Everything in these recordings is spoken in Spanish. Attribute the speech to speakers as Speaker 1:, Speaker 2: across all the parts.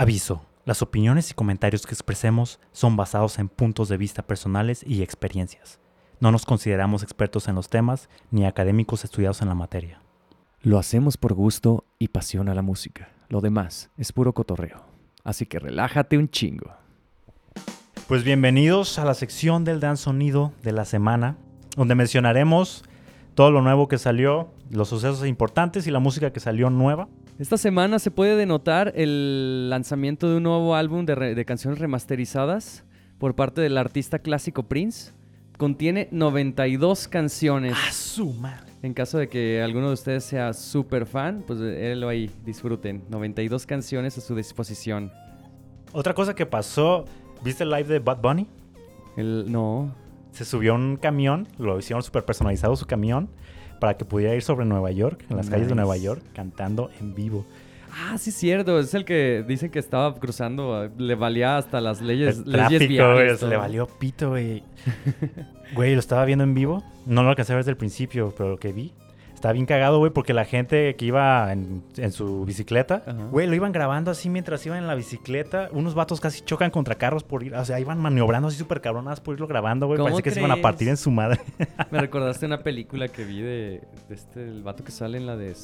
Speaker 1: Aviso. Las opiniones y comentarios que expresemos son basados en puntos de vista personales y experiencias. No nos consideramos expertos en los temas ni académicos estudiados en la materia.
Speaker 2: Lo hacemos por gusto y pasión a la música. Lo demás es puro cotorreo. Así que relájate un chingo.
Speaker 1: Pues bienvenidos a la sección del Dan Sonido de la semana, donde mencionaremos todo lo nuevo que salió, los sucesos importantes y la música que salió nueva.
Speaker 2: Esta semana se puede denotar el lanzamiento de un nuevo álbum de, re- de canciones remasterizadas por parte del artista clásico Prince. Contiene 92 canciones.
Speaker 1: ¡A su madre!
Speaker 2: En caso de que alguno de ustedes sea súper fan, pues él ahí, disfruten. 92 canciones a su disposición.
Speaker 1: Otra cosa que pasó, ¿viste el live de Bad Bunny?
Speaker 2: El, no.
Speaker 1: Se subió a un camión, lo hicieron súper personalizado su camión, para que pudiera ir sobre Nueva York, en las calles de. Nueva York, cantando en vivo.
Speaker 2: Ah, sí, cierto. Es el que dicen que estaba cruzando. eh, Le valía hasta las leyes,
Speaker 1: el
Speaker 2: leyes
Speaker 1: tráfico,
Speaker 2: viales,
Speaker 1: le valió pito, güey. Güey, lo estaba viendo en vivo. No lo alcancé a ver desde el principio, pero lo que vi. Estaba bien cagado, güey, porque la gente que iba en, en su bicicleta, güey, lo iban grabando así mientras iban en la bicicleta. Unos vatos casi chocan contra carros por ir, o sea, iban maniobrando así súper cabronas por irlo grabando, güey.
Speaker 2: ¿Cómo
Speaker 1: Parece que se iban a partir en su madre.
Speaker 2: Me recordaste una película que vi de, de este, el vato que sale en la de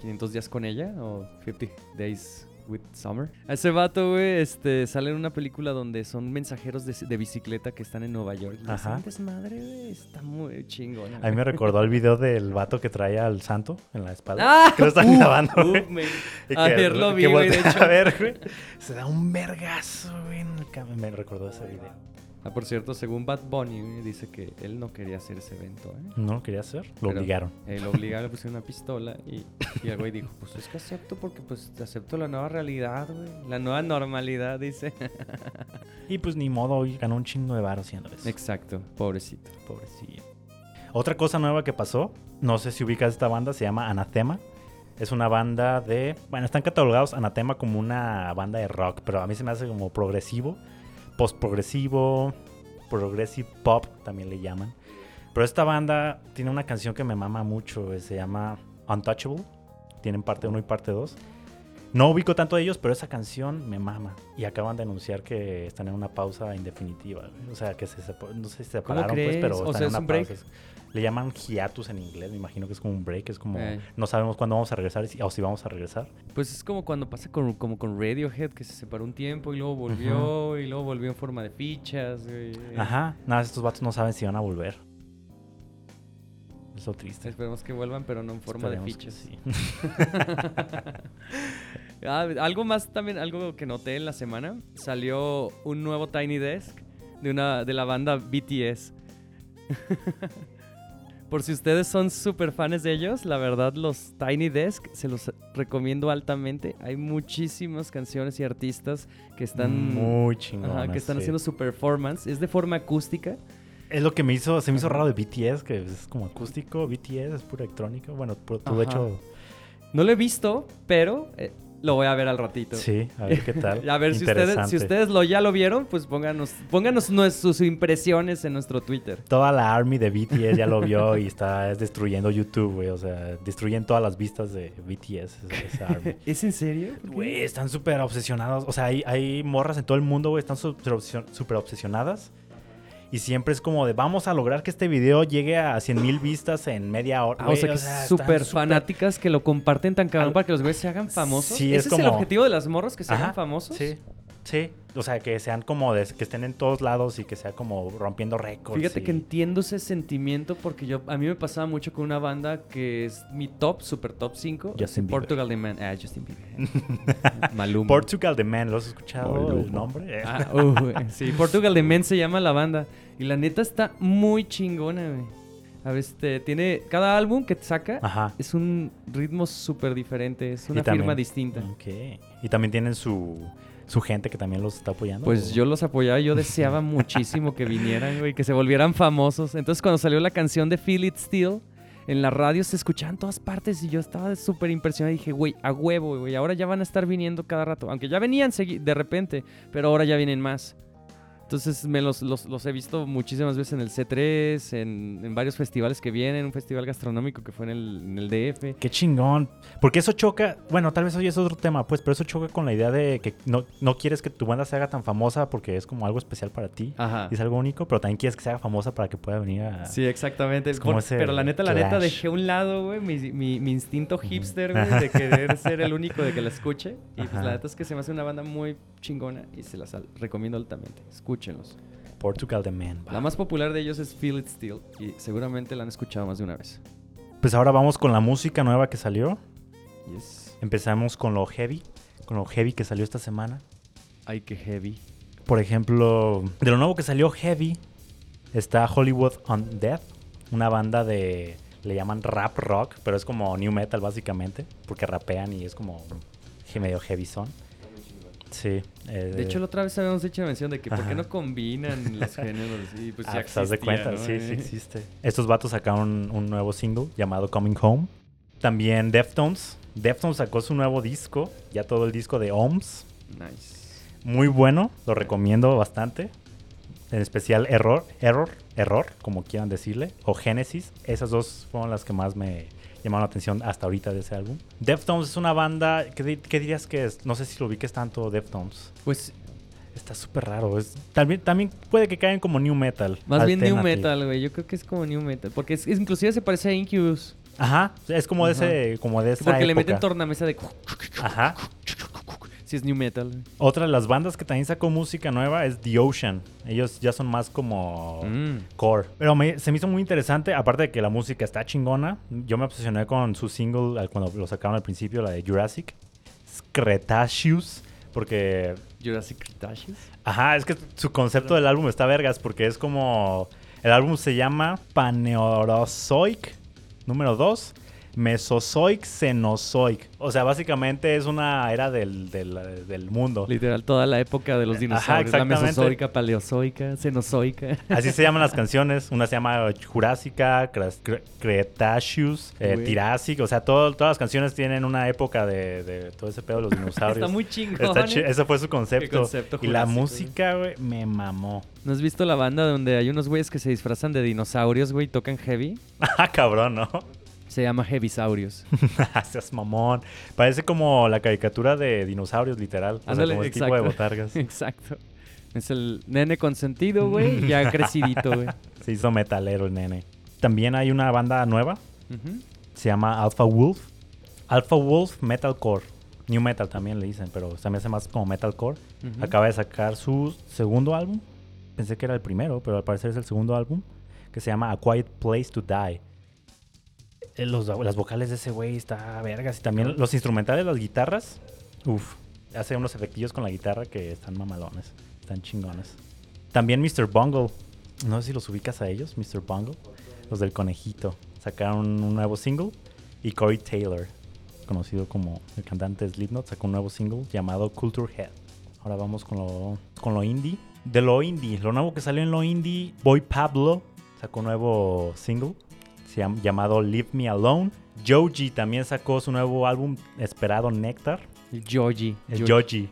Speaker 2: 500 días con ella o 50 Days with Summer. Ese vato, güey, este, sale en una película donde son mensajeros de, de bicicleta que están en Nueva York.
Speaker 1: Ajá.
Speaker 2: desmadre, güey. Está muy chingón.
Speaker 1: A mí me recordó el video del vato que trae al santo en la espalda.
Speaker 2: ¡Ah!
Speaker 1: Que lo están
Speaker 2: Uh,
Speaker 1: grabando,
Speaker 2: uh,
Speaker 1: güey. que-
Speaker 2: Ayer lo vi, güey, de hecho.
Speaker 1: A ver, güey. Se da un vergazo, güey. en el cam- Me recordó ese video.
Speaker 2: Ah, por cierto, según Bad Bunny, dice que él no quería hacer ese evento, ¿eh?
Speaker 1: No lo quería hacer. Lo
Speaker 2: Pero-
Speaker 1: obligaron.
Speaker 2: Eh, lo obligaron, le pusieron una pistola y, y el güey dijo, pues es que acepto porque pues acepto la nueva realidad, güey. La nueva normalidad, dice.
Speaker 1: Y pues ni modo, hoy ganó un chingo de varo haciendo eso.
Speaker 2: Exacto, pobrecito.
Speaker 1: Pobrecillo. Otra cosa nueva que pasó, no sé si ubicas esta banda, se llama Anatema. Es una banda de. Bueno, están catalogados Anatema como una banda de rock, pero a mí se me hace como progresivo, post-progresivo, progressive pop también le llaman. Pero esta banda tiene una canción que me mama mucho, se llama Untouchable. Tienen parte 1 y parte 2. No ubico tanto de ellos, pero esa canción me mama. Y acaban de anunciar que están en una pausa indefinitiva. O sea, que se no sé si se separaron, pues, pero
Speaker 2: O
Speaker 1: están
Speaker 2: sea,
Speaker 1: en
Speaker 2: ¿es
Speaker 1: una
Speaker 2: un break?
Speaker 1: pausa. Le llaman hiatus en inglés, me imagino que es como un break, es como
Speaker 2: Eh.
Speaker 1: no sabemos cuándo vamos a regresar o si vamos a regresar.
Speaker 2: Pues es como cuando pasa con, como con Radiohead, que se separó un tiempo y luego volvió, y luego volvió en forma de fichas, güey.
Speaker 1: Ajá, nada, estos vatos no saben si van a volver. Es lo triste.
Speaker 2: Esperemos que vuelvan, pero no en forma de
Speaker 1: Esperemos
Speaker 2: fichas.
Speaker 1: sí.
Speaker 2: Ah, algo más también, algo que noté en la semana, salió un nuevo Tiny Desk de, una, de la banda BTS. Por si ustedes son súper fans de ellos, la verdad los Tiny Desk se los recomiendo altamente. Hay muchísimas canciones y artistas que están,
Speaker 1: muy
Speaker 2: ajá, que están haciendo su performance. Es de forma acústica.
Speaker 1: Es lo que me hizo, se me hizo raro de BTS, que es como acústico, BTS es puro electrónico. Bueno, de
Speaker 2: Ajá.
Speaker 1: hecho,
Speaker 2: No lo he visto, pero eh, lo voy a ver al ratito.
Speaker 1: sí, a ver qué tal.
Speaker 2: A ver, si ustedes, si ustedes lo, ya lo vieron, pues pónganos, pónganos nues- sus impresiones en nuestro Twitter.
Speaker 1: Toda la army de BTS ya lo vio y está destruyendo YouTube, güey. O sea, destruyen todas las vistas de BTS, esa- esa army.
Speaker 2: ¿Es en serio?
Speaker 1: Güey, están súper obsesionados. O sea, hay, hay morras en todo el mundo, güey, están súper obsesionadas. Y siempre es como de, vamos a lograr que este video llegue a 100 mil vistas en media hora.
Speaker 2: Ah, o sea, que súper fanáticas que lo comparten tan cabrón
Speaker 1: Al-
Speaker 2: para que los güeyes se hagan famosos.
Speaker 1: Sí,
Speaker 2: ¿Ese
Speaker 1: es
Speaker 2: el objetivo de las morras, que se
Speaker 1: Ajá,
Speaker 2: hagan famosos?
Speaker 1: Sí, sí. O sea, que sean como, de- que estén en todos lados y que sea como rompiendo récords.
Speaker 2: Fíjate
Speaker 1: y-
Speaker 2: que entiendo ese sentimiento porque yo a mí me pasaba mucho con una banda que es mi top, super top 5.
Speaker 1: Justin Bieber.
Speaker 2: Portugal The Man. Ah, Justin Bieber. Maluma.
Speaker 1: Portugal The Man, ¿lo has escuchado el
Speaker 2: Maluma.
Speaker 1: nombre?
Speaker 2: Ah, uh, sí, Portugal The Man se llama la banda. Y la neta está muy chingona, güey. A ver, este, tiene... Cada álbum que saca
Speaker 1: Ajá.
Speaker 2: es un ritmo súper diferente. Es una
Speaker 1: también-
Speaker 2: firma distinta.
Speaker 1: Ok. Y también tienen su, su gente que también los está apoyando.
Speaker 2: Pues
Speaker 1: ¿o?
Speaker 2: yo los apoyaba, yo deseaba muchísimo que vinieran, güey, que se volvieran famosos. Entonces cuando salió la canción de Feel It Still, en la radio se escuchaba en todas partes y yo estaba súper impresionado. Y dije, güey, a huevo, güey, ahora ya van a estar viniendo cada rato. Aunque ya venían de repente, pero ahora ya vienen más. Entonces me los, los, los he visto muchísimas veces en el C3, en, en varios festivales que vienen, un festival gastronómico que fue en el, en el DF.
Speaker 1: Qué chingón. Porque eso choca, bueno, tal vez hoy es otro tema, pues, pero eso choca con la idea de que no, no quieres que tu banda se haga tan famosa porque es como algo especial para ti.
Speaker 2: Ajá.
Speaker 1: y Es algo único, pero también quieres que se haga famosa para que pueda venir a...
Speaker 2: Sí, exactamente.
Speaker 1: Es como
Speaker 2: Por- pero la neta, la neta, dejé a un lado, güey, mi, mi, mi instinto hipster, güey, de querer ser el único de que la escuche. Y pues la neta es que se me hace una banda muy chingona y se las recomiendo altamente. Escúchenlos.
Speaker 1: Portugal The Man.
Speaker 2: La más popular de ellos es Feel It Still y seguramente la han escuchado más de una vez.
Speaker 1: Pues ahora vamos con la música nueva que salió.
Speaker 2: Yes.
Speaker 1: Empezamos con lo heavy, con lo heavy que salió esta semana.
Speaker 2: Ay, qué heavy.
Speaker 1: Por ejemplo, de lo nuevo que salió heavy está Hollywood Undead, una banda de le llaman rap rock, pero es como new metal básicamente, porque rapean y es como medio heavy son. Sí. eh,
Speaker 2: De hecho, la otra vez habíamos hecho mención de que por qué no combinan los géneros y pues
Speaker 1: ah,
Speaker 2: ya
Speaker 1: pues, haz de
Speaker 2: existía,
Speaker 1: cuenta,
Speaker 2: ¿no?
Speaker 1: sí, sí
Speaker 2: Eh.
Speaker 1: existe. Estos vatos sacaron un nuevo single llamado Coming Home. También Deftones. Deftones sacó su nuevo disco, ya todo el disco de Ohms.
Speaker 2: Nice.
Speaker 1: Muy bueno, lo recomiendo bastante. En especial Error, Error, Error, como quieran decirle, o Genesis. Esas dos fueron las que más me llamaron la atención hasta ahorita de ese álbum. Deftones es una banda, ¿qué, di- qué dirías que es? No sé si lo ubiques tanto, Deftones.
Speaker 2: Pues
Speaker 1: Está súper raro. Es, también, también puede que caigan como new metal.
Speaker 2: más bien new metal, güey. Yo creo que es como new metal. Porque es, es- inclusive se parece a Incubus.
Speaker 1: Ajá, es como de ese, como de esa
Speaker 2: Porque le
Speaker 1: época.
Speaker 2: meten tornamesa de...
Speaker 1: Ajá.
Speaker 2: Si es new metal.
Speaker 1: Otra de las bandas que también sacó música nueva es The Ocean. Ellos ya son más como
Speaker 2: Mm.
Speaker 1: core. Pero me- se me hizo muy interesante, aparte de que la música está chingona. Yo me obsesioné con su single cuando lo sacaron al principio, la de Jurassic. Cretaceous. Porque,
Speaker 2: Jurassic Cretaceous.
Speaker 1: ajá, es que su concepto del álbum está vergas. Porque es como. El álbum se llama Paneorozoic, número 2. Mesozoic, Cenozoic. O sea, básicamente es una era del, del, del mundo.
Speaker 2: Literal, toda la época de los
Speaker 1: Ajá,
Speaker 2: dinosaurios. la
Speaker 1: exactamente.
Speaker 2: mesozoica, paleozoica, cenozoica.
Speaker 1: Así se llaman las canciones. Una se llama Jurásica, Cretaceous, eh. Tirásic. O sea, todo- todas las canciones tienen una época de, de todo ese pedo de los dinosaurios.
Speaker 2: Está muy chingón.
Speaker 1: Está ese fue su concepto.
Speaker 2: concepto
Speaker 1: y la música, güey, me mamó.
Speaker 2: ¿No has visto la banda donde hay unos güeyes que se disfrazan de dinosaurios, güey, y tocan heavy?
Speaker 1: Ah, cabrón, ¿no?
Speaker 2: Se llama Heavisaurios.
Speaker 1: Seas mamón. Parece como la caricatura de dinosaurios, literal. O sea,
Speaker 2: Ándale,
Speaker 1: como el tipo de botargas.
Speaker 2: Exacto. Es el nene consentido, güey, ya crecidito, güey.
Speaker 1: Se hizo metalero el nene. También hay una banda nueva. Se llama Alpha Wolf. Alpha Wolf Metalcore. New Metal también le dicen, pero se me hace más como Metalcore. Acaba de sacar su segundo álbum. Pensé que era el primero, pero al parecer es el segundo álbum. Que se llama A Quiet Place to Die. Eh, Los, las vocales de ese güey está vergas. Y también los instrumentales, las guitarras. Uf. Hace unos efectillos con la guitarra que están mamalones. Están chingones. También Mr. Bungle. No sé si los ubicas a ellos, Mr. Bungle. Los del conejito. Sacaron un nuevo single. Y Corey Taylor, conocido como el cantante de Slipknot, sacó un nuevo single llamado Culture Head. Ahora vamos con lo, con lo indie. De lo indie, lo nuevo que salió en lo indie, Boy Pablo sacó un nuevo single se llama- llamado Leave Me Alone. Joji también sacó su nuevo álbum esperado Nectar.
Speaker 2: El Georgie.
Speaker 1: El. Joji.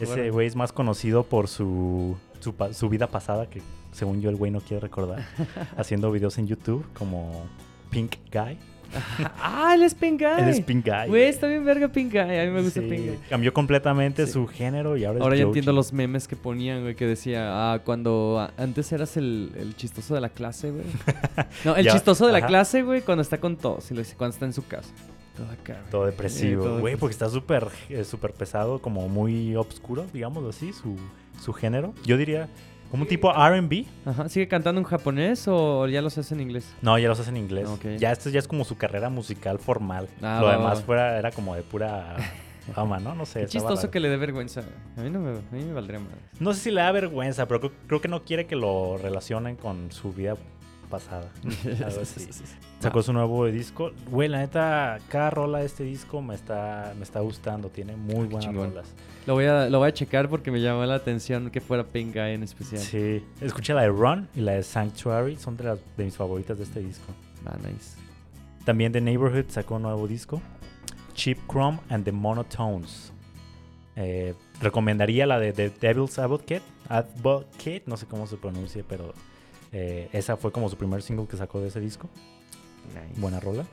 Speaker 1: Ese güey es más conocido por su, su, su vida pasada, que según yo el güey no quiere recordar. haciendo videos en YouTube como Pink Guy.
Speaker 2: ah, él es Pink Guy.
Speaker 1: Él es Pink Guy.
Speaker 2: Güey, está bien verga Pink Guy. A mí me gusta
Speaker 1: Sí,
Speaker 2: Pink Guy.
Speaker 1: Cambió completamente
Speaker 2: Sí.
Speaker 1: su género y ahora es
Speaker 2: Ahora ya
Speaker 1: Joji.
Speaker 2: entiendo los memes que ponían, güey, que decía, ah, cuando antes eras el, el chistoso de la clase, güey. No, el
Speaker 1: Ya,
Speaker 2: chistoso de la
Speaker 1: ajá.
Speaker 2: clase, güey, cuando está con todos, y lo dice, cuando está en su casa. Todo acá, güey.
Speaker 1: Todo
Speaker 2: Eh,
Speaker 1: depresivo,
Speaker 2: todo
Speaker 1: güey, porque está súper eh, súper pesado, como muy obscuro, digamos así, su, su género. Yo diría, como un tipo RB.
Speaker 2: Ajá, ¿sigue cantando en japonés o ya los hace en inglés?
Speaker 1: No, ya los hace en inglés.
Speaker 2: Ok.
Speaker 1: Ya esto ya es como su carrera musical formal.
Speaker 2: Ah,
Speaker 1: Lo
Speaker 2: va,
Speaker 1: demás
Speaker 2: va.
Speaker 1: fuera era como de pura fama, ¿no? No sé.
Speaker 2: Qué chistoso
Speaker 1: raro.
Speaker 2: que le dé vergüenza. A mí no me, a mí me valdría más.
Speaker 1: No sé si le da vergüenza, pero creo, creo que no quiere que lo relacionen con su vida pasada. Algo así. Sacó su nuevo disco. Güey, la neta, cada rola de este disco me está, me está gustando. Tiene muy buenas
Speaker 2: chingón.
Speaker 1: rolas.
Speaker 2: Lo voy, a, lo voy a checar porque me llamó la atención que fuera Pink Guy en especial.
Speaker 1: Sí. Escuché la de Run y la de Sanctuary. Son de, las, de mis favoritas de este disco.
Speaker 2: Ah, nice.
Speaker 1: También The Neighborhood sacó un nuevo disco. Cheap Chrome and the Monotones. Eh, recomendaría la de The Devil's Advocate, Advocate, no sé cómo se pronuncia, pero eh, esa fue como su primer single que sacó de ese disco.
Speaker 2: Nice.
Speaker 1: Buena rola.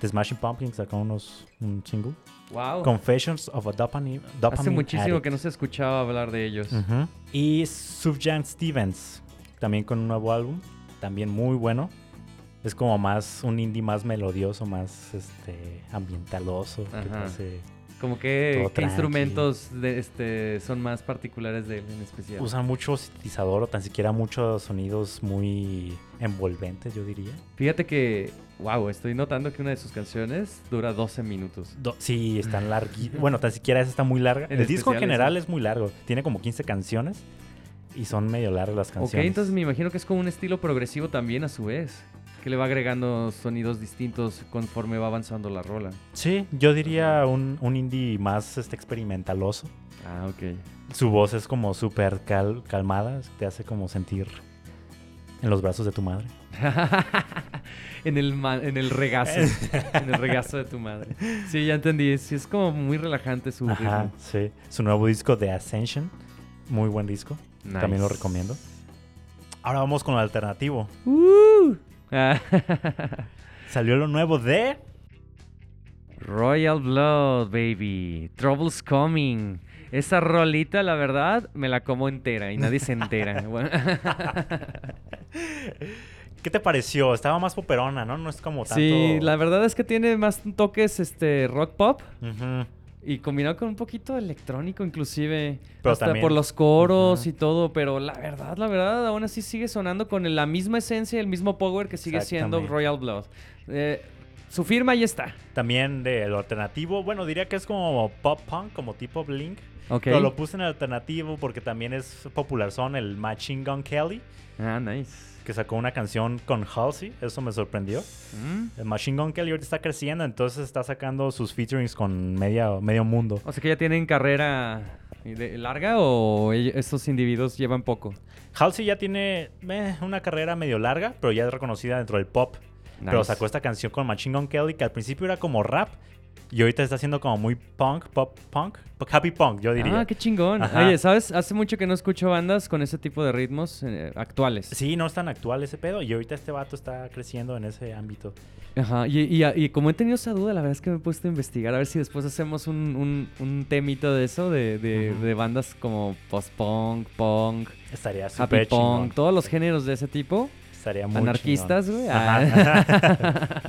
Speaker 1: The Smashing Pumpkins sacó unos, un single.
Speaker 2: Wow.
Speaker 1: Confessions of a Dopamine, dopamine
Speaker 2: Hace muchísimo
Speaker 1: Addict.
Speaker 2: que no se escuchaba hablar de ellos.
Speaker 1: Y Sufjan Stevens, también con un nuevo álbum, también muy bueno. Es como más un indie más melodioso, más este ambientaloso. que te hace-
Speaker 2: Como que ¿qué instrumentos de, este, son más particulares de él en especial.
Speaker 1: Usan mucho sintetizador o tan siquiera muchos sonidos muy envolventes, yo diría.
Speaker 2: Fíjate que, wow, estoy notando que una de sus canciones dura 12 minutos.
Speaker 1: Do- sí, están larguitos. Bueno, tan siquiera esa está muy larga.
Speaker 2: En
Speaker 1: El disco en general es muy largo. Tiene como 15 canciones y son medio largas las
Speaker 2: Ok,
Speaker 1: canciones.
Speaker 2: entonces me imagino que es como un estilo progresivo también a su vez. Que le va agregando sonidos distintos conforme va avanzando la rola.
Speaker 1: Sí, yo diría un, un indie más este, experimentaloso.
Speaker 2: Ah, ok.
Speaker 1: Su voz es como súper cal- calmada, te hace como sentir en los brazos de tu madre.
Speaker 2: en, el en el regazo. en el regazo de tu madre. Sí, ya entendí. Sí, es como muy relajante su
Speaker 1: Ajá,
Speaker 2: ritmo.
Speaker 1: sí. Su nuevo disco The Ascension, muy buen disco, también lo recomiendo. Ahora vamos con lo alternativo.
Speaker 2: Uh.
Speaker 1: Salió lo nuevo de...
Speaker 2: Royal Blood, baby. Trouble's coming. Esa rolita, la verdad, me la como entera y nadie se entera.
Speaker 1: ¿Qué te pareció? Estaba más poperona, ¿no? No es como tanto...
Speaker 2: sí, la verdad es que tiene más toques este rock pop
Speaker 1: Ujú.
Speaker 2: Y combinado con un poquito electrónico inclusive
Speaker 1: Pero
Speaker 2: hasta
Speaker 1: también-
Speaker 2: por los coros y todo, pero la verdad, la verdad, aún así sigue sonando con la misma esencia, el mismo power que sigue siendo. Royal Blood. Eh, su firma ahí está.
Speaker 1: También de lo alternativo, bueno, diría que es como pop punk, como tipo Blink.
Speaker 2: Ok.
Speaker 1: Pero lo puse en alternativo porque también es popular son el Machine Gun Kelly,
Speaker 2: Ah, nice.
Speaker 1: Que sacó una canción con Halsey, eso me sorprendió.
Speaker 2: Mm.
Speaker 1: El Machine Gun Kelly ahorita está creciendo, entonces está sacando sus featurings con media, medio mundo.
Speaker 2: O sea que ya tienen carrera larga o estos individuos llevan poco.
Speaker 1: Halsey ya tiene eh, una carrera medio larga, pero ya es reconocida dentro del pop. Pero sacó esta canción con Machine Gun Kelly, que al principio era como rap, y ahorita está haciendo como muy punk, pop punk, happy punk, yo diría.
Speaker 2: Ah, qué chingón.
Speaker 1: Ajá.
Speaker 2: Oye, ¿sabes? Hace mucho que no escucho bandas con ese tipo de ritmos eh, actuales.
Speaker 1: Sí, no es tan actual ese pedo, y ahorita este vato está creciendo en ese ámbito.
Speaker 2: Ajá. Y, y- y como he tenido esa duda, la verdad es que me he puesto a investigar a ver si después hacemos un, un, un temito de eso, de, de- bandas como post-punk, punk,
Speaker 1: Estaría
Speaker 2: happy
Speaker 1: súper chingón.
Speaker 2: punk, todos los géneros de ese tipo.
Speaker 1: Estaría muy
Speaker 2: Anarquistas, güey.
Speaker 1: Ajá.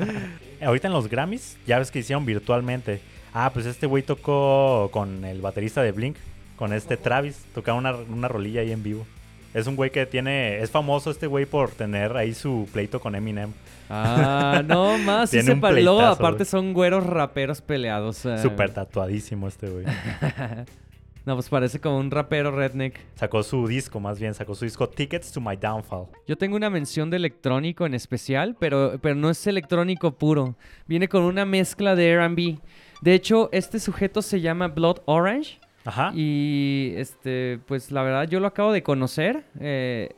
Speaker 1: Ahorita en los Grammys, ya ves que hicieron virtualmente. Ah, pues este güey tocó con el baterista de Blink, con este Travis, tocaba una, una rolilla ahí en vivo. Es un güey que tiene, es famoso este güey por tener ahí su pleito con Eminem.
Speaker 2: Ah, no más. Sí se
Speaker 1: un
Speaker 2: pa- luego,
Speaker 1: pleitazo,
Speaker 2: aparte, son güeros raperos peleados. eh.
Speaker 1: Súper tatuadísimo este güey.
Speaker 2: No, pues parece como un rapero redneck.
Speaker 1: Sacó su disco, más bien, sacó su disco Tickets to My Downfall.
Speaker 2: Yo tengo una mención de electrónico en especial, pero, pero no es electrónico puro. Viene con una mezcla de R&B. De hecho, este sujeto se llama Blood Orange.
Speaker 1: Ajá.
Speaker 2: Y este, pues la verdad yo lo acabo de conocer. eh,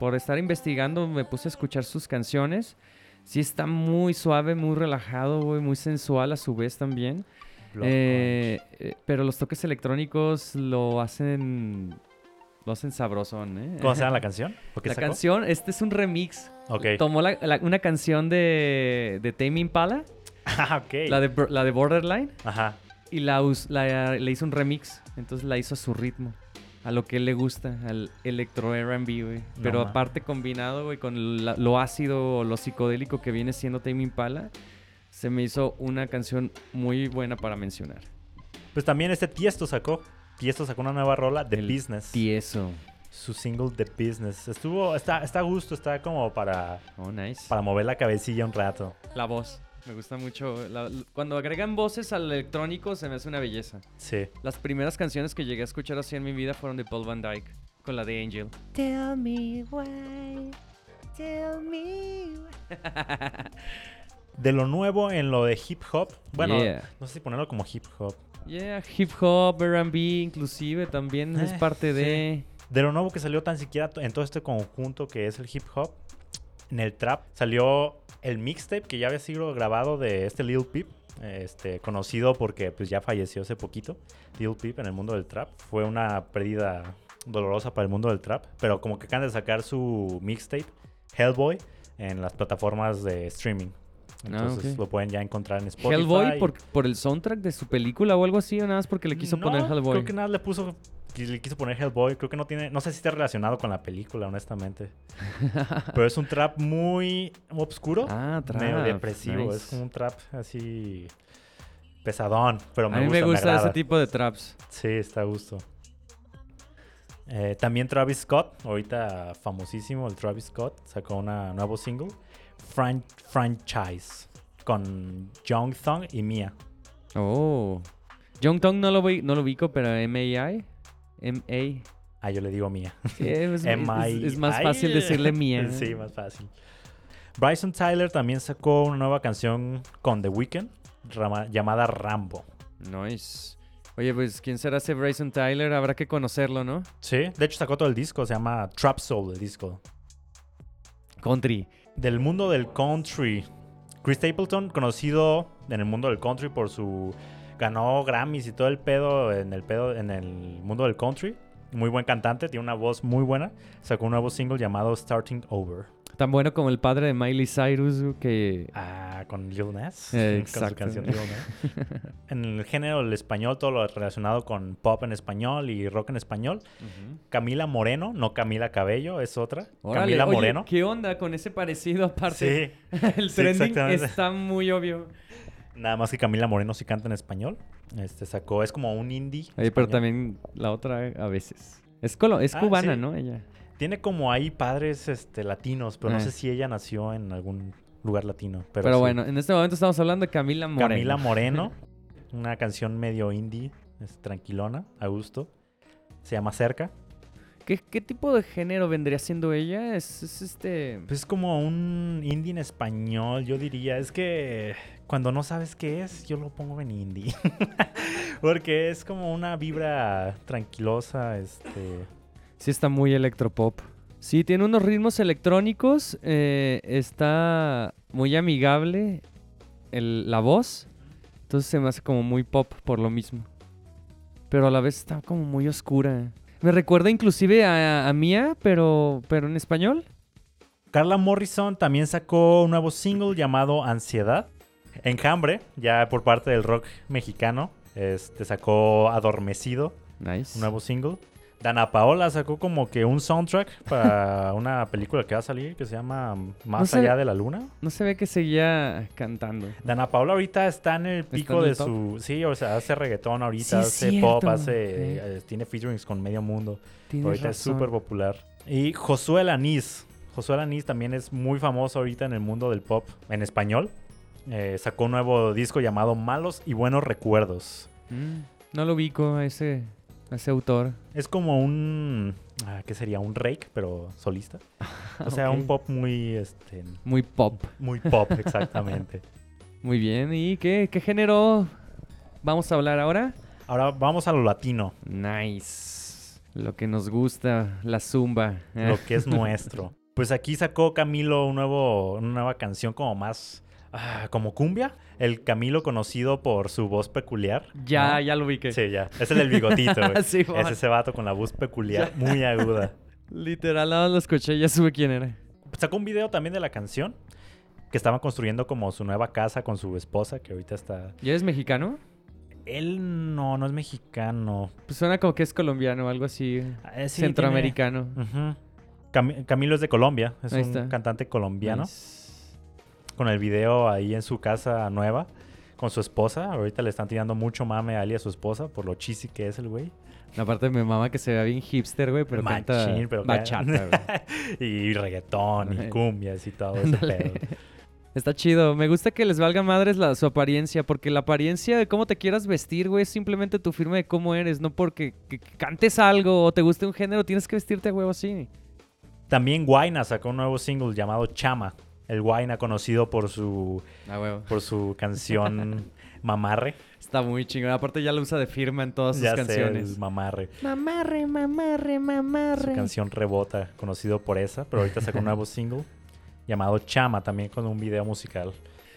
Speaker 2: por estar investigando me puse a escuchar sus canciones. Sí está muy suave, muy relajado, muy sensual a su vez también. Eh, eh, pero los toques electrónicos lo hacen lo hacen sabrosón, ¿eh?
Speaker 1: ¿Cómo se llama la canción? ¿O qué
Speaker 2: La
Speaker 1: sacó?
Speaker 2: canción, este es un remix.
Speaker 1: Ok.
Speaker 2: Tomó la- la- una canción de, de Tame Impala,
Speaker 1: Ah, ok.
Speaker 2: la, de, la de Borderline,
Speaker 1: Ajá.
Speaker 2: y la, la- le hizo un remix. Entonces la hizo a su ritmo, a lo que él le gusta, al electro R&B, güey. Pero aparte combinado, güey, con lo ácido, o lo psicodélico que viene siendo Tame Impala, se me hizo una canción muy buena para mencionar.
Speaker 1: Pues también este Tiesto sacó. Tiesto sacó una nueva rola, The
Speaker 2: El
Speaker 1: Business.
Speaker 2: Tieso.
Speaker 1: Su single The Business. Estuvo, está, está a gusto, está como para,
Speaker 2: Oh, nice.
Speaker 1: para mover la cabecilla un rato.
Speaker 2: La voz. Me gusta mucho. la- cuando agregan voces al electrónico se me hace una belleza.
Speaker 1: Sí.
Speaker 2: Las primeras canciones que llegué a escuchar así en mi vida fueron de Paul Van Dyke con la de Angel. Tell me why. Tell me
Speaker 1: De lo nuevo en lo de hip hop. Bueno,
Speaker 2: Yeah.
Speaker 1: no sé si ponerlo como hip hop.
Speaker 2: Yeah, hip hop, R&B inclusive también es
Speaker 1: Eh,
Speaker 2: parte de...
Speaker 1: De lo nuevo que salió tan siquiera en todo este conjunto que es el hip hop. En el trap salió el mixtape que ya había sido grabado de este Lil Peep. este, conocido porque pues, ya falleció hace poquito, Lil Peep en el mundo del trap. Fue una pérdida dolorosa para el mundo del trap, pero como que acaban de sacar su mixtape, Hellboy, en las plataformas de streaming. Entonces
Speaker 2: Ah, ok.
Speaker 1: lo pueden ya encontrar en Spotify.
Speaker 2: Hellboy por, por el soundtrack de su película o algo así, o nada más porque le quiso
Speaker 1: No,
Speaker 2: poner Hellboy.
Speaker 1: Creo que nada le puso. Le quiso poner Hellboy. Creo que no tiene. No sé si está relacionado con la película, honestamente. Pero es un trap muy obscuro.
Speaker 2: Ah, trap.
Speaker 1: medio depresivo.
Speaker 2: nice.
Speaker 1: Es como un trap así. Pesadón. Pero me
Speaker 2: a mí
Speaker 1: gusta.
Speaker 2: me gusta ese tipo de traps.
Speaker 1: Sí, está a gusto. Eh, también Travis Scott, ahorita famosísimo, el Travis Scott, sacó una nuevo single, Fran- Franchise, con Young Thug y Mia.
Speaker 2: Oh. Young Tong no lo, vi- no lo ubico, pero M.A.I. M.A.
Speaker 1: Ah, yo le digo Mia.
Speaker 2: Sí, es, es- más fácil decirle mía.
Speaker 1: Sí, más fácil. Bryson Tyler también sacó una nueva canción con The Weeknd rama- llamada Rambo.
Speaker 2: Nice. Oye, pues, ¿quién será ese Bryson Tyler? Habrá que conocerlo, ¿no?
Speaker 1: Sí, de hecho sacó todo el disco, se llama Trap Soul el disco.
Speaker 2: Country.
Speaker 1: Del mundo del country. Chris Stapleton, conocido en el mundo del country por su ganó Grammys y todo el pedo en el pedo en el mundo del country. Muy buen cantante, tiene una voz muy buena. Sacó un nuevo single llamado Starting Over.
Speaker 2: Tan bueno como el padre de Miley Cyrus, que...
Speaker 1: Ah, con Lil Nas.
Speaker 2: Eh,
Speaker 1: Con su
Speaker 2: exacto.
Speaker 1: canción Lil Nas. en el género del español, todo lo relacionado con pop en español y rock en español. Camila Moreno, no Camila Cabello, es otra.
Speaker 2: Órale,
Speaker 1: Camila
Speaker 2: oye,
Speaker 1: Moreno.
Speaker 2: ¿qué onda con ese parecido aparte?
Speaker 1: Sí,
Speaker 2: el
Speaker 1: sí,
Speaker 2: trending está muy obvio.
Speaker 1: nada más que Camila Moreno sí canta en español. Este sacó, es como un indie.
Speaker 2: Oye, pero también la otra a veces. Es, colo- es
Speaker 1: Ah,
Speaker 2: cubana,
Speaker 1: sí.
Speaker 2: ¿no? Ella.
Speaker 1: Tiene como ahí padres este, latinos, pero no
Speaker 2: Eh.
Speaker 1: sé si ella nació en algún lugar latino. Pero,
Speaker 2: Pero,
Speaker 1: sí.
Speaker 2: bueno, en este momento estamos hablando de Camila Moreno.
Speaker 1: Camila Moreno, una canción medio indie, es tranquilona, a gusto. Se llama Cerca.
Speaker 2: ¿Qué, qué tipo de género vendría siendo ella? Es, es este...
Speaker 1: Pues es como un indie en español, yo diría. Es que cuando no sabes qué es, yo lo pongo en indie. Porque es como una vibra tranquilosa, este...
Speaker 2: Sí está muy electropop. Sí, tiene unos ritmos electrónicos. eh, está muy amigable el- la voz. Entonces se me hace como muy pop por lo mismo. Pero a la vez está como muy oscura. Me recuerda inclusive a, a Mía, pero, pero en español.
Speaker 1: Carla Morrison también sacó un nuevo single llamado Ansiedad. Enjambre, ya por parte del rock mexicano, este sacó Adormecido,
Speaker 2: Nice.
Speaker 1: un nuevo single. Dana Paola sacó como que un soundtrack para una película que va a salir que se llama Más
Speaker 2: No
Speaker 1: allá de la luna.
Speaker 2: No se ve que seguía cantando.
Speaker 1: Dana Paola ahorita está en el pico
Speaker 2: en el
Speaker 1: de
Speaker 2: top.
Speaker 1: su... Sí, o sea, hace reggaetón ahorita,
Speaker 2: Sí,
Speaker 1: hace
Speaker 2: cierto.
Speaker 1: pop, hace...
Speaker 2: Eh.
Speaker 1: tiene featurings con medio mundo.
Speaker 2: Tienes
Speaker 1: ahorita es súper popular. Y Josué Lanís. Josué Lanís también es muy famoso ahorita en el mundo del pop en español. Eh, sacó un nuevo disco llamado Malos y Buenos Recuerdos.
Speaker 2: Mm, no lo ubico a ese, ese autor.
Speaker 1: Es como un... ah, ¿Qué sería? Un rake, pero solista. O sea, un pop muy... Este,
Speaker 2: Muy pop.
Speaker 1: muy pop, exactamente.
Speaker 2: Muy bien. ¿Y qué, qué género vamos a hablar ahora?
Speaker 1: Ahora vamos a lo latino,
Speaker 2: Nice. Lo que nos gusta, la zumba.
Speaker 1: Lo que es nuestro. Pues aquí sacó Camilo un nuevo, una nueva canción como más... ah, como cumbia. El Camilo conocido por su voz peculiar.
Speaker 2: Ya,
Speaker 1: ¿no?
Speaker 2: ya lo ubiqué.
Speaker 1: Sí, ya. Es el del bigotito, güey.
Speaker 2: Sí,
Speaker 1: es ese vato con la voz peculiar, muy aguda.
Speaker 2: Literal, nada más lo escuché y ya supe quién era.
Speaker 1: Sacó un video también de la canción que estaban construyendo como su nueva casa con su esposa, que ahorita está...
Speaker 2: ¿Ya es mexicano?
Speaker 1: Él no, no es mexicano.
Speaker 2: Pues suena como que es colombiano o algo así.
Speaker 1: Sí,
Speaker 2: centroamericano.
Speaker 1: tiene- Ujú. Cam- Camilo es de Colombia, es
Speaker 2: Ahí
Speaker 1: un
Speaker 2: está.
Speaker 1: cantante colombiano.
Speaker 2: Nice.
Speaker 1: Con el video ahí en su casa nueva, con su esposa. Ahorita le están tirando mucho mame a y a su esposa por lo cheesy que es el güey.
Speaker 2: Aparte me mama que se vea bien hipster, güey, pero canta
Speaker 1: pero
Speaker 2: bachata, güey.
Speaker 1: y reggaetón y cumbias y todo ese pedo.
Speaker 2: Está chido. Me gusta que les valga madres la, su apariencia, porque la apariencia de cómo te quieras vestir, güey, es simplemente tu firma de cómo eres, no porque que- que cantes algo o te guste un género, tienes que vestirte a huevo así.
Speaker 1: También Guayna sacó un nuevo single llamado Chama. El Guayna conocido por su, por su canción Mamarre.
Speaker 2: Está muy chingón. Aparte ya lo usa de firma en todas sus
Speaker 1: ya sé,
Speaker 2: canciones.
Speaker 1: el Mamarre.
Speaker 2: Mamarre, mamarre,
Speaker 1: Su
Speaker 2: mamarre.
Speaker 1: canción Rebota, conocido por esa. Pero ahorita sacó un nuevo single llamado Chama, también con un video musical.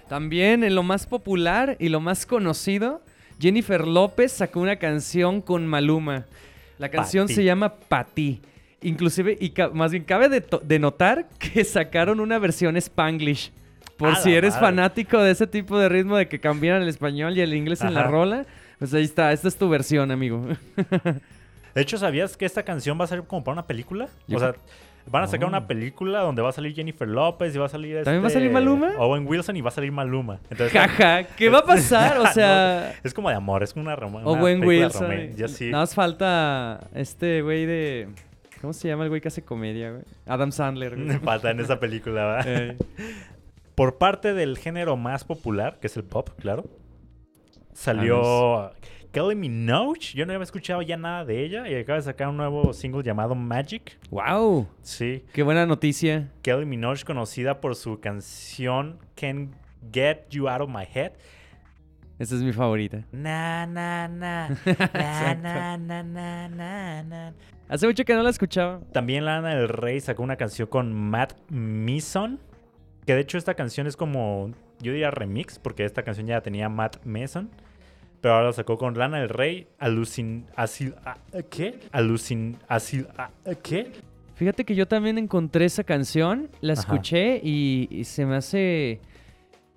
Speaker 2: También en lo más popular y lo más conocido, Jennifer López sacó una canción con Maluma. La canción
Speaker 1: Pa'
Speaker 2: se
Speaker 1: ti.
Speaker 2: llama Pati. Inclusive, y más bien cabe de, notar que sacaron una versión Spanglish. Por
Speaker 1: ¡A
Speaker 2: si eres
Speaker 1: madre!
Speaker 2: fanático de ese tipo de ritmo de que cambiaran el español y el inglés en la rola, pues ahí está, esta es tu versión, amigo.
Speaker 1: De hecho, ¿sabías que esta canción va a salir como para una película?
Speaker 2: Yo
Speaker 1: o sea, van a sacar
Speaker 2: Oh.
Speaker 1: una película donde va a salir Jennifer López y va a salir
Speaker 2: ¿También va a
Speaker 1: este,
Speaker 2: salir Maluma?
Speaker 1: Owen Wilson y va a salir Maluma. Entonces,
Speaker 2: Jaja, ¿qué va a pasar? O
Speaker 1: No,
Speaker 2: sea...
Speaker 1: es como de amor, es como una, una
Speaker 2: Owen Wilson.
Speaker 1: Ya sí.
Speaker 2: Nada más falta este güey de... ¿Cómo se llama el güey que hace comedia, güey? Adam Sandler, güey.
Speaker 1: Falta en esa película, ¿verdad?
Speaker 2: Eh,
Speaker 1: Por parte del género más popular, que es el pop, claro, salió Kelly Minogue. Yo no había escuchado ya nada de ella y acaba de sacar un nuevo single llamado Magic.
Speaker 2: ¡Wow!
Speaker 1: Sí,
Speaker 2: ¡Qué buena noticia!
Speaker 1: Kelly Minogue, conocida por su canción Can Get You Out of My Head.
Speaker 2: Esa es mi favorita.
Speaker 1: Na, na, na. Na, na, na, na, na, na.
Speaker 2: Hace mucho que no la escuchaba.
Speaker 1: También Lana del Rey sacó una canción con Matt Mason. Que de hecho esta canción es como, yo diría remix, porque esta canción ya la tenía Matt Mason. Pero ahora la sacó con Lana del Rey. Alucin... Asil... ah, ¿Qué? Alucin... Asil... ah, ¿Qué?
Speaker 2: Fíjate que yo también encontré esa canción, la escuché y, y se me hace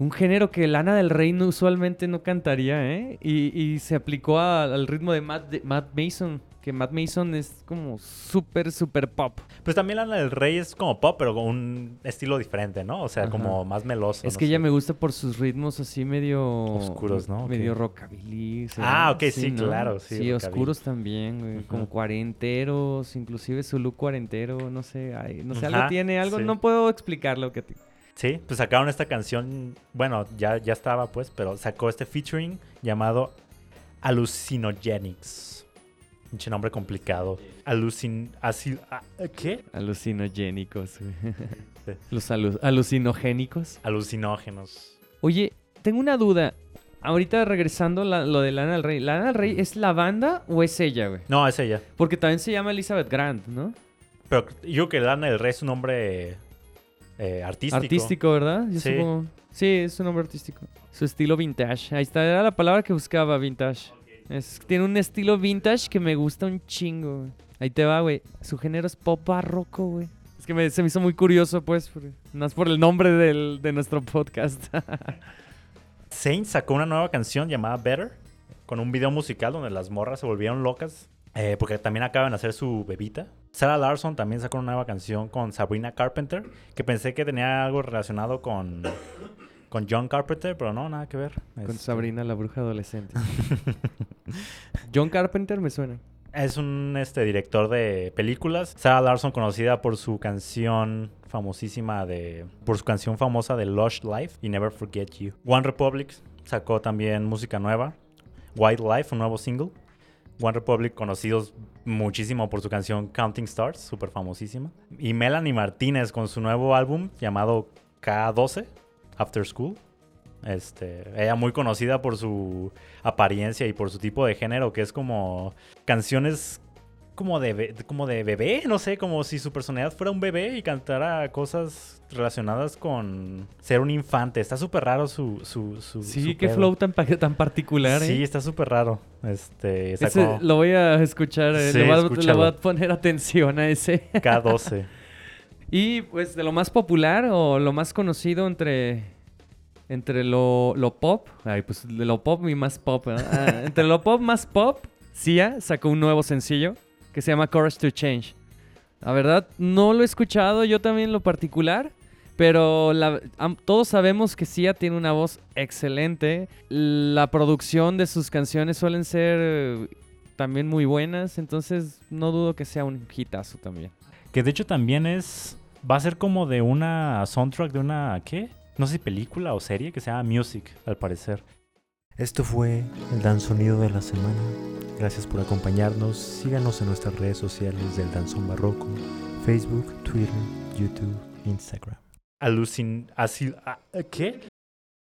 Speaker 2: un género que Lana del Rey no- usualmente no cantaría, ¿eh? Y, y se aplicó a- al ritmo de Matt, de Matt Mason, que Matt Mason es como súper, súper pop.
Speaker 1: Pues también Lana del Rey es como pop, pero con un estilo diferente, ¿no? O sea,
Speaker 2: Ajá.
Speaker 1: como más meloso.
Speaker 2: es
Speaker 1: no
Speaker 2: que
Speaker 1: sé.
Speaker 2: ella me gusta por sus ritmos así medio...
Speaker 1: Oscuros, ¿no?
Speaker 2: Medio rockabilly. ¿será?
Speaker 1: Ah, ok, sí,
Speaker 2: ¿no?
Speaker 1: claro, sí,
Speaker 2: Sí, oscuros también, güey. Como cuarenteros, inclusive su look cuarentero, no sé, ay, no sé, algo tiene, algo,
Speaker 1: sí.
Speaker 2: no puedo explicarlo que ti-
Speaker 1: Sí, pues sacaron esta canción, bueno, ya, ya estaba pues, pero sacó este featuring llamado Hallucinogenics. Pinche nombre complicado. Alucin... Asil... ah, ¿Qué?
Speaker 2: Alucinogénicos.
Speaker 1: Sí.
Speaker 2: Los alu- alucinogénicos.
Speaker 1: Alucinógenos.
Speaker 2: Oye, tengo una duda. Ahorita regresando la- lo de Lana del Rey. ¿Lana del Rey es la banda o es ella, güey?
Speaker 1: No, es ella.
Speaker 2: Porque también se llama Elizabeth Grant, ¿no?
Speaker 1: Pero yo creo que Lana del Rey es un nombre eh, artístico.
Speaker 2: Artístico, ¿verdad? Yo
Speaker 1: Sí.
Speaker 2: supongo- Sí, es un nombre artístico. Su estilo vintage. Ahí está, era la palabra que buscaba, vintage. Es, tiene un estilo vintage que me gusta un chingo, güey. Ahí te va, güey. Su género es pop barroco, güey. Es que me- se me hizo muy curioso, pues, más por el nombre del- de nuestro podcast.
Speaker 1: Saint sacó una nueva canción llamada Better, con un video musical donde las morras se volvieron locas, eh, porque también acaban de hacer su bebita. Sarah Larson también sacó una nueva canción con Sabrina Carpenter, que pensé que tenía algo relacionado con, con John Carpenter, pero no, nada que ver.
Speaker 2: Con
Speaker 1: Este,
Speaker 2: Sabrina, la bruja adolescente. John Carpenter me suena.
Speaker 1: Es un este, director de películas. Sarah Larson, conocida por su canción famosísima de. por su canción famosa de Lush Life y Never Forget You. One Republic sacó también música nueva. White Life, un nuevo single. One Republic, conocidos muchísimo por su canción Counting Stars, súper famosísima. Y Melanie Martínez con su nuevo álbum llamado K12, After School. Este, ella muy conocida por su apariencia y por su tipo de género, que es como canciones como de, como de bebé, no sé, como si su personalidad fuera un bebé y cantara cosas relacionadas con ser un infante. Está súper raro su, su, su
Speaker 2: Sí,
Speaker 1: su
Speaker 2: qué
Speaker 1: pedo.
Speaker 2: flow tan, tan particular, ¿eh?
Speaker 1: Sí, está súper raro. Este,
Speaker 2: Ese lo voy a escuchar, eh,
Speaker 1: Sí,
Speaker 2: le, voy a, le
Speaker 1: escúchalo.
Speaker 2: voy a poner atención a ese.
Speaker 1: K12.
Speaker 2: Y pues de lo más popular o lo más conocido entre, entre lo, lo pop, ay pues de lo pop y más pop, ¿verdad? Ah, entre lo pop más pop, Sia sacó un nuevo sencillo que se llama Courage to Change. La verdad, no lo he escuchado yo también en lo particular, pero la- todos sabemos que Sia tiene una voz excelente. La producción de sus canciones suelen ser eh, también muy buenas, entonces no dudo que sea un hitazo también.
Speaker 1: Que de hecho también es. Va a ser como de una soundtrack de una. ¿Qué? No sé película o serie que se llama Music, al parecer.
Speaker 3: Esto fue el Danzonido de la semana. Gracias por acompañarnos. Síganos en nuestras redes sociales del Danzón Barroco: Facebook, Twitter, YouTube, Instagram.
Speaker 1: Alucin. Asil. ¿Qué?